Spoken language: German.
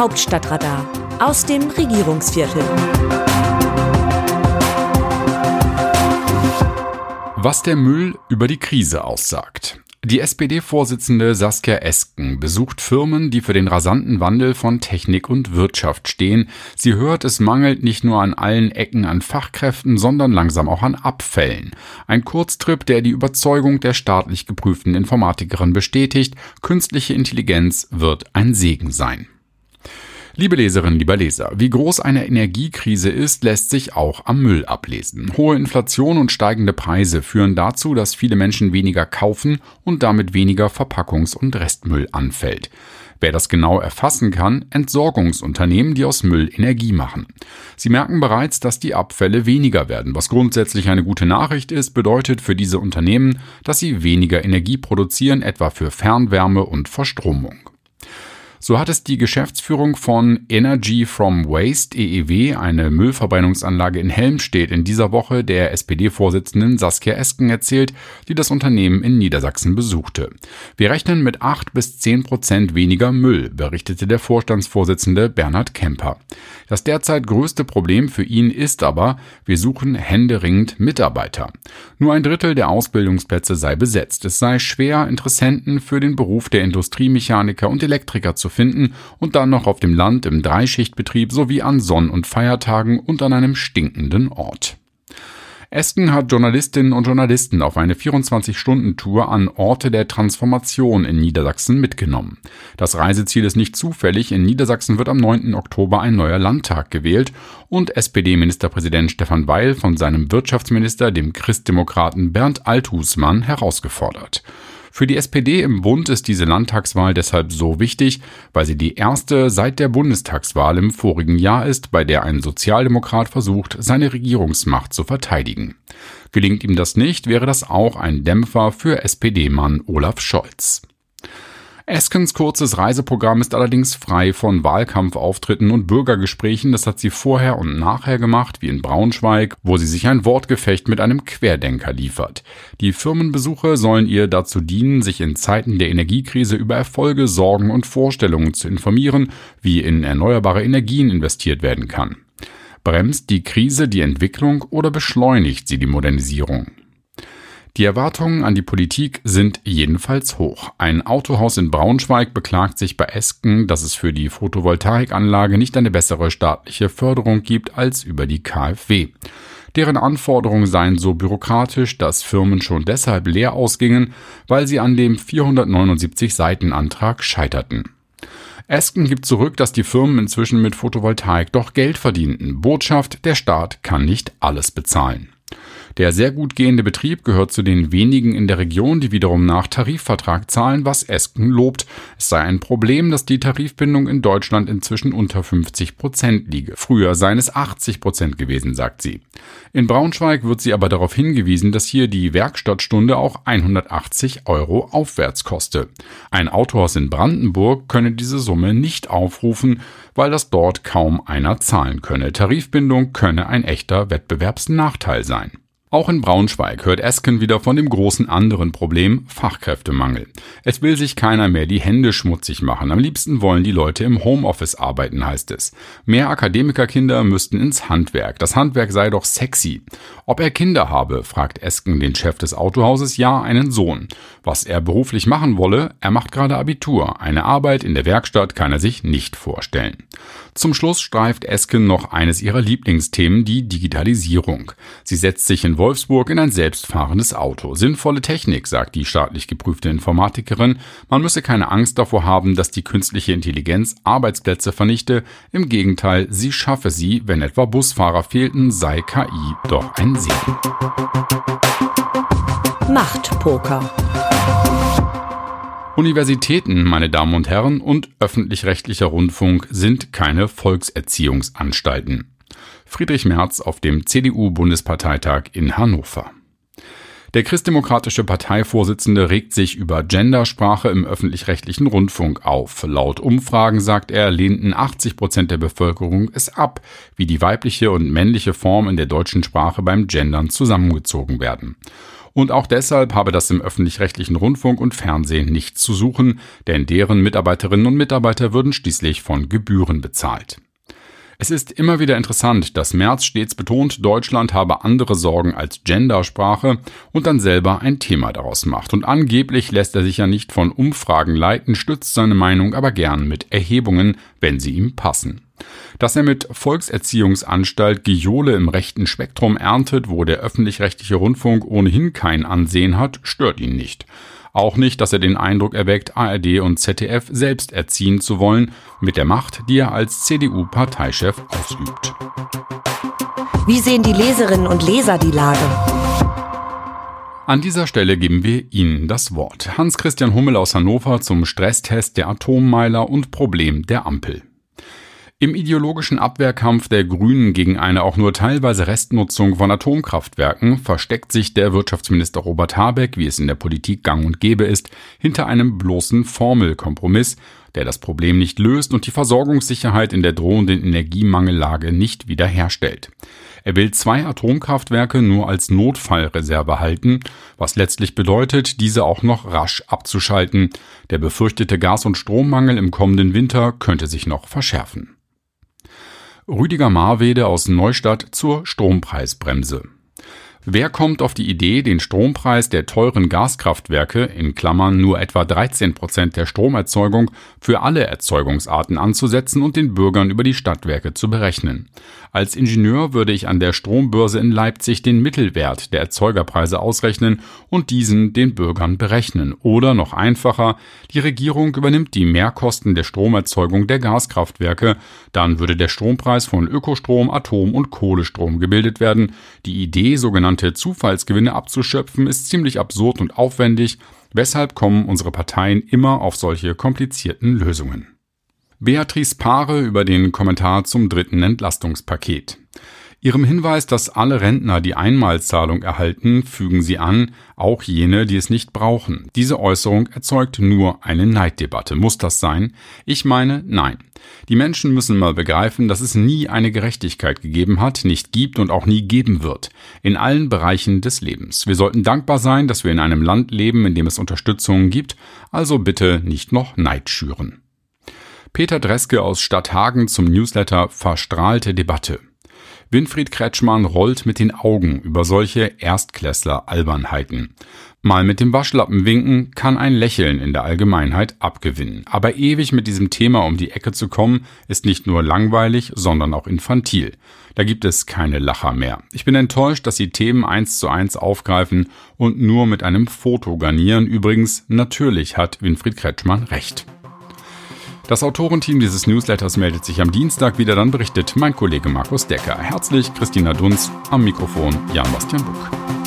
Hauptstadtradar aus dem Regierungsviertel. Was der Müll über die Krise aussagt. Die SPD-Vorsitzende Saskia Esken besucht Firmen, die für den rasanten Wandel von Technik und Wirtschaft stehen. Sie hört, es mangelt nicht nur an allen Ecken an Fachkräften, sondern langsam auch an Abfällen. Ein Kurztrip, der die Überzeugung der staatlich geprüften Informatikerin bestätigt, künstliche Intelligenz wird ein Segen sein. Liebe Leserinnen, lieber Leser, wie groß eine Energiekrise ist, lässt sich auch am Müll ablesen. Hohe Inflation und steigende Preise führen dazu, dass viele Menschen weniger kaufen und damit weniger Verpackungs- und Restmüll anfällt. Wer das genau erfassen kann, Entsorgungsunternehmen, die aus Müll Energie machen. Sie merken bereits, dass die Abfälle weniger werden, was grundsätzlich eine gute Nachricht ist, bedeutet für diese Unternehmen, dass sie weniger Energie produzieren, etwa für Fernwärme und Verstromung. So hat es die Geschäftsführung von Energy from Waste EEW, eine Müllverbrennungsanlage in Helmstedt, in dieser Woche der SPD-Vorsitzenden Saskia Esken erzählt, die das Unternehmen in Niedersachsen besuchte. Wir rechnen mit acht bis zehn Prozent weniger Müll, berichtete der Vorstandsvorsitzende Bernhard Kemper. Das derzeit größte Problem für ihn ist aber, wir suchen händeringend Mitarbeiter. Nur ein Drittel der Ausbildungsplätze sei besetzt. Es sei schwer, Interessenten für den Beruf der Industriemechaniker und Elektriker zu finden und dann noch auf dem Land im Dreischichtbetrieb sowie an Sonn- und Feiertagen und an einem stinkenden Ort. Esken hat Journalistinnen und Journalisten auf eine 24-Stunden-Tour an Orte der Transformation in Niedersachsen mitgenommen. Das Reiseziel ist nicht zufällig. In Niedersachsen wird am 9. Oktober ein neuer Landtag gewählt und SPD-Ministerpräsident Stefan Weil von seinem Wirtschaftsminister, dem Christdemokraten Bernd Althusmann, herausgefordert. Für die SPD im Bund ist diese Landtagswahl deshalb so wichtig, weil sie die erste seit der Bundestagswahl im vorigen Jahr ist, bei der ein Sozialdemokrat versucht, seine Regierungsmacht zu verteidigen. Gelingt ihm das nicht, wäre das auch ein Dämpfer für SPD-Mann Olaf Scholz. Eskens kurzes Reiseprogramm ist allerdings frei von Wahlkampfauftritten und Bürgergesprächen. Das hat sie vorher und nachher gemacht, wie in Braunschweig, wo sie sich ein Wortgefecht mit einem Querdenker liefert. Die Firmenbesuche sollen ihr dazu dienen, sich in Zeiten der Energiekrise über Erfolge, Sorgen und Vorstellungen zu informieren, wie in erneuerbare Energien investiert werden kann. Bremst die Krise die Entwicklung oder beschleunigt sie die Modernisierung? Die Erwartungen an die Politik sind jedenfalls hoch. Ein Autohaus in Braunschweig beklagt sich bei Esken, dass es für die Photovoltaikanlage nicht eine bessere staatliche Förderung gibt als über die KfW. Deren Anforderungen seien so bürokratisch, dass Firmen schon deshalb leer ausgingen, weil sie an dem 479 Seiten Antrag scheiterten. Esken gibt zurück, dass die Firmen inzwischen mit Photovoltaik doch Geld verdienten. Botschaft, der Staat kann nicht alles bezahlen. Der sehr gut gehende Betrieb gehört zu den wenigen in der Region, die wiederum nach Tarifvertrag zahlen, was Esken lobt. Es sei ein Problem, dass die Tarifbindung in Deutschland inzwischen unter 50 Prozent liege. Früher seien es 80 Prozent gewesen, sagt sie. In Braunschweig wird sie aber darauf hingewiesen, dass hier die Werkstattstunde auch 180 Euro aufwärts koste. Ein Autohaus in Brandenburg könne diese Summe nicht aufrufen, weil das dort kaum einer zahlen könne. Tarifbindung könne ein echter Wettbewerbsnachteil sein. Auch in Braunschweig hört Esken wieder von dem großen anderen Problem Fachkräftemangel. Es will sich keiner mehr die Hände schmutzig machen. Am liebsten wollen die Leute im Homeoffice arbeiten, heißt es. Mehr Akademikerkinder müssten ins Handwerk. Das Handwerk sei doch sexy. Ob er Kinder habe, fragt Esken den Chef des Autohauses. Ja, einen Sohn. Was er beruflich machen wolle, er macht gerade Abitur. Eine Arbeit in der Werkstatt kann er sich nicht vorstellen. Zum Schluss streift Esken noch eines ihrer Lieblingsthemen, die Digitalisierung. Sie setzt sich in Wolfsburg in ein selbstfahrendes Auto. Sinnvolle Technik, sagt die staatlich geprüfte Informatikerin. Man müsse keine Angst davor haben, dass die künstliche Intelligenz Arbeitsplätze vernichte. Im Gegenteil, sie schaffe sie, wenn etwa Busfahrer fehlten, sei KI doch ein Segen. Machtpoker. Universitäten, meine Damen und Herren, und öffentlich-rechtlicher Rundfunk sind keine Volkserziehungsanstalten. Friedrich Merz auf dem CDU-Bundesparteitag in Hannover. Der christdemokratische Parteivorsitzende regt sich über Gendersprache im öffentlich-rechtlichen Rundfunk auf. Laut Umfragen, sagt er, lehnten 80 Prozent der Bevölkerung es ab, wie die weibliche und männliche Form in der deutschen Sprache beim Gendern zusammengezogen werden. Und auch deshalb habe das im öffentlich-rechtlichen Rundfunk und Fernsehen nichts zu suchen, denn deren Mitarbeiterinnen und Mitarbeiter würden schließlich von Gebühren bezahlt. Es ist immer wieder interessant, dass Merz stets betont, Deutschland habe andere Sorgen als Gendersprache und dann selber ein Thema daraus macht. Und angeblich lässt er sich ja nicht von Umfragen leiten, stützt seine Meinung aber gern mit Erhebungen, wenn sie ihm passen. Dass er mit Volkserziehungsanstalt Giole im rechten Spektrum erntet, wo der öffentlich-rechtliche Rundfunk ohnehin kein Ansehen hat, stört ihn nicht. Auch nicht, dass er den Eindruck erweckt, ARD und ZDF selbst erziehen zu wollen, mit der Macht, die er als CDU-Parteichef ausübt. Wie sehen die Leserinnen und Leser die Lage? An dieser Stelle geben wir Ihnen das Wort. Hans-Christian Hummel aus Hannover zum Stresstest der Atommeiler und Problem der Ampel. Im ideologischen Abwehrkampf der Grünen gegen eine auch nur teilweise Restnutzung von Atomkraftwerken versteckt sich der Wirtschaftsminister Robert Habeck, wie es in der Politik gang und gäbe ist, hinter einem bloßen Formelkompromiss, der das Problem nicht löst und die Versorgungssicherheit in der drohenden Energiemangellage nicht wiederherstellt. Er will zwei Atomkraftwerke nur als Notfallreserve halten, was letztlich bedeutet, diese auch noch rasch abzuschalten. Der befürchtete Gas- und Strommangel im kommenden Winter könnte sich noch verschärfen. Rüdiger Marwede aus Neustadt zur Strompreisbremse. Wer kommt auf die Idee, den Strompreis der teuren Gaskraftwerke in Klammern nur etwa 13 Prozent der Stromerzeugung für alle Erzeugungsarten anzusetzen und den Bürgern über die Stadtwerke zu berechnen? Als Ingenieur würde ich an der Strombörse in Leipzig den Mittelwert der Erzeugerpreise ausrechnen und diesen den Bürgern berechnen. Oder noch einfacher, die Regierung übernimmt die Mehrkosten der Stromerzeugung der Gaskraftwerke, dann würde der Strompreis von Ökostrom, Atom und Kohlestrom gebildet werden. Die Idee sogenannter sogenannte Zufallsgewinne abzuschöpfen, ist ziemlich absurd und aufwendig, weshalb kommen unsere Parteien immer auf solche komplizierten Lösungen. Beatrice Paare über den Kommentar zum dritten Entlastungspaket. Ihrem Hinweis, dass alle Rentner die Einmalzahlung erhalten, fügen Sie an, auch jene, die es nicht brauchen. Diese Äußerung erzeugt nur eine Neiddebatte. Muss das sein? Ich meine, nein. Die Menschen müssen mal begreifen, dass es nie eine Gerechtigkeit gegeben hat, nicht gibt und auch nie geben wird. In allen Bereichen des Lebens. Wir sollten dankbar sein, dass wir in einem Land leben, in dem es Unterstützung gibt, also bitte nicht noch Neid schüren. Peter Dreske aus Stadthagen zum Newsletter Verstrahlte Debatte. Winfried Kretschmann rollt mit den Augen über solche Erstklässler-Albernheiten. Mal mit dem Waschlappen winken kann ein Lächeln in der Allgemeinheit abgewinnen. Aber ewig mit diesem Thema um die Ecke zu kommen, ist nicht nur langweilig, sondern auch infantil. Da gibt es keine Lacher mehr. Ich bin enttäuscht, dass sie Themen eins zu eins aufgreifen und nur mit einem Foto garnieren. Übrigens, natürlich hat Winfried Kretschmann recht. Das Autorenteam dieses Newsletters meldet sich am Dienstag wieder, dann berichtet mein Kollege Markus Decker. Herzlich Christina Dunz am Mikrofon Jan-Bastian Buck.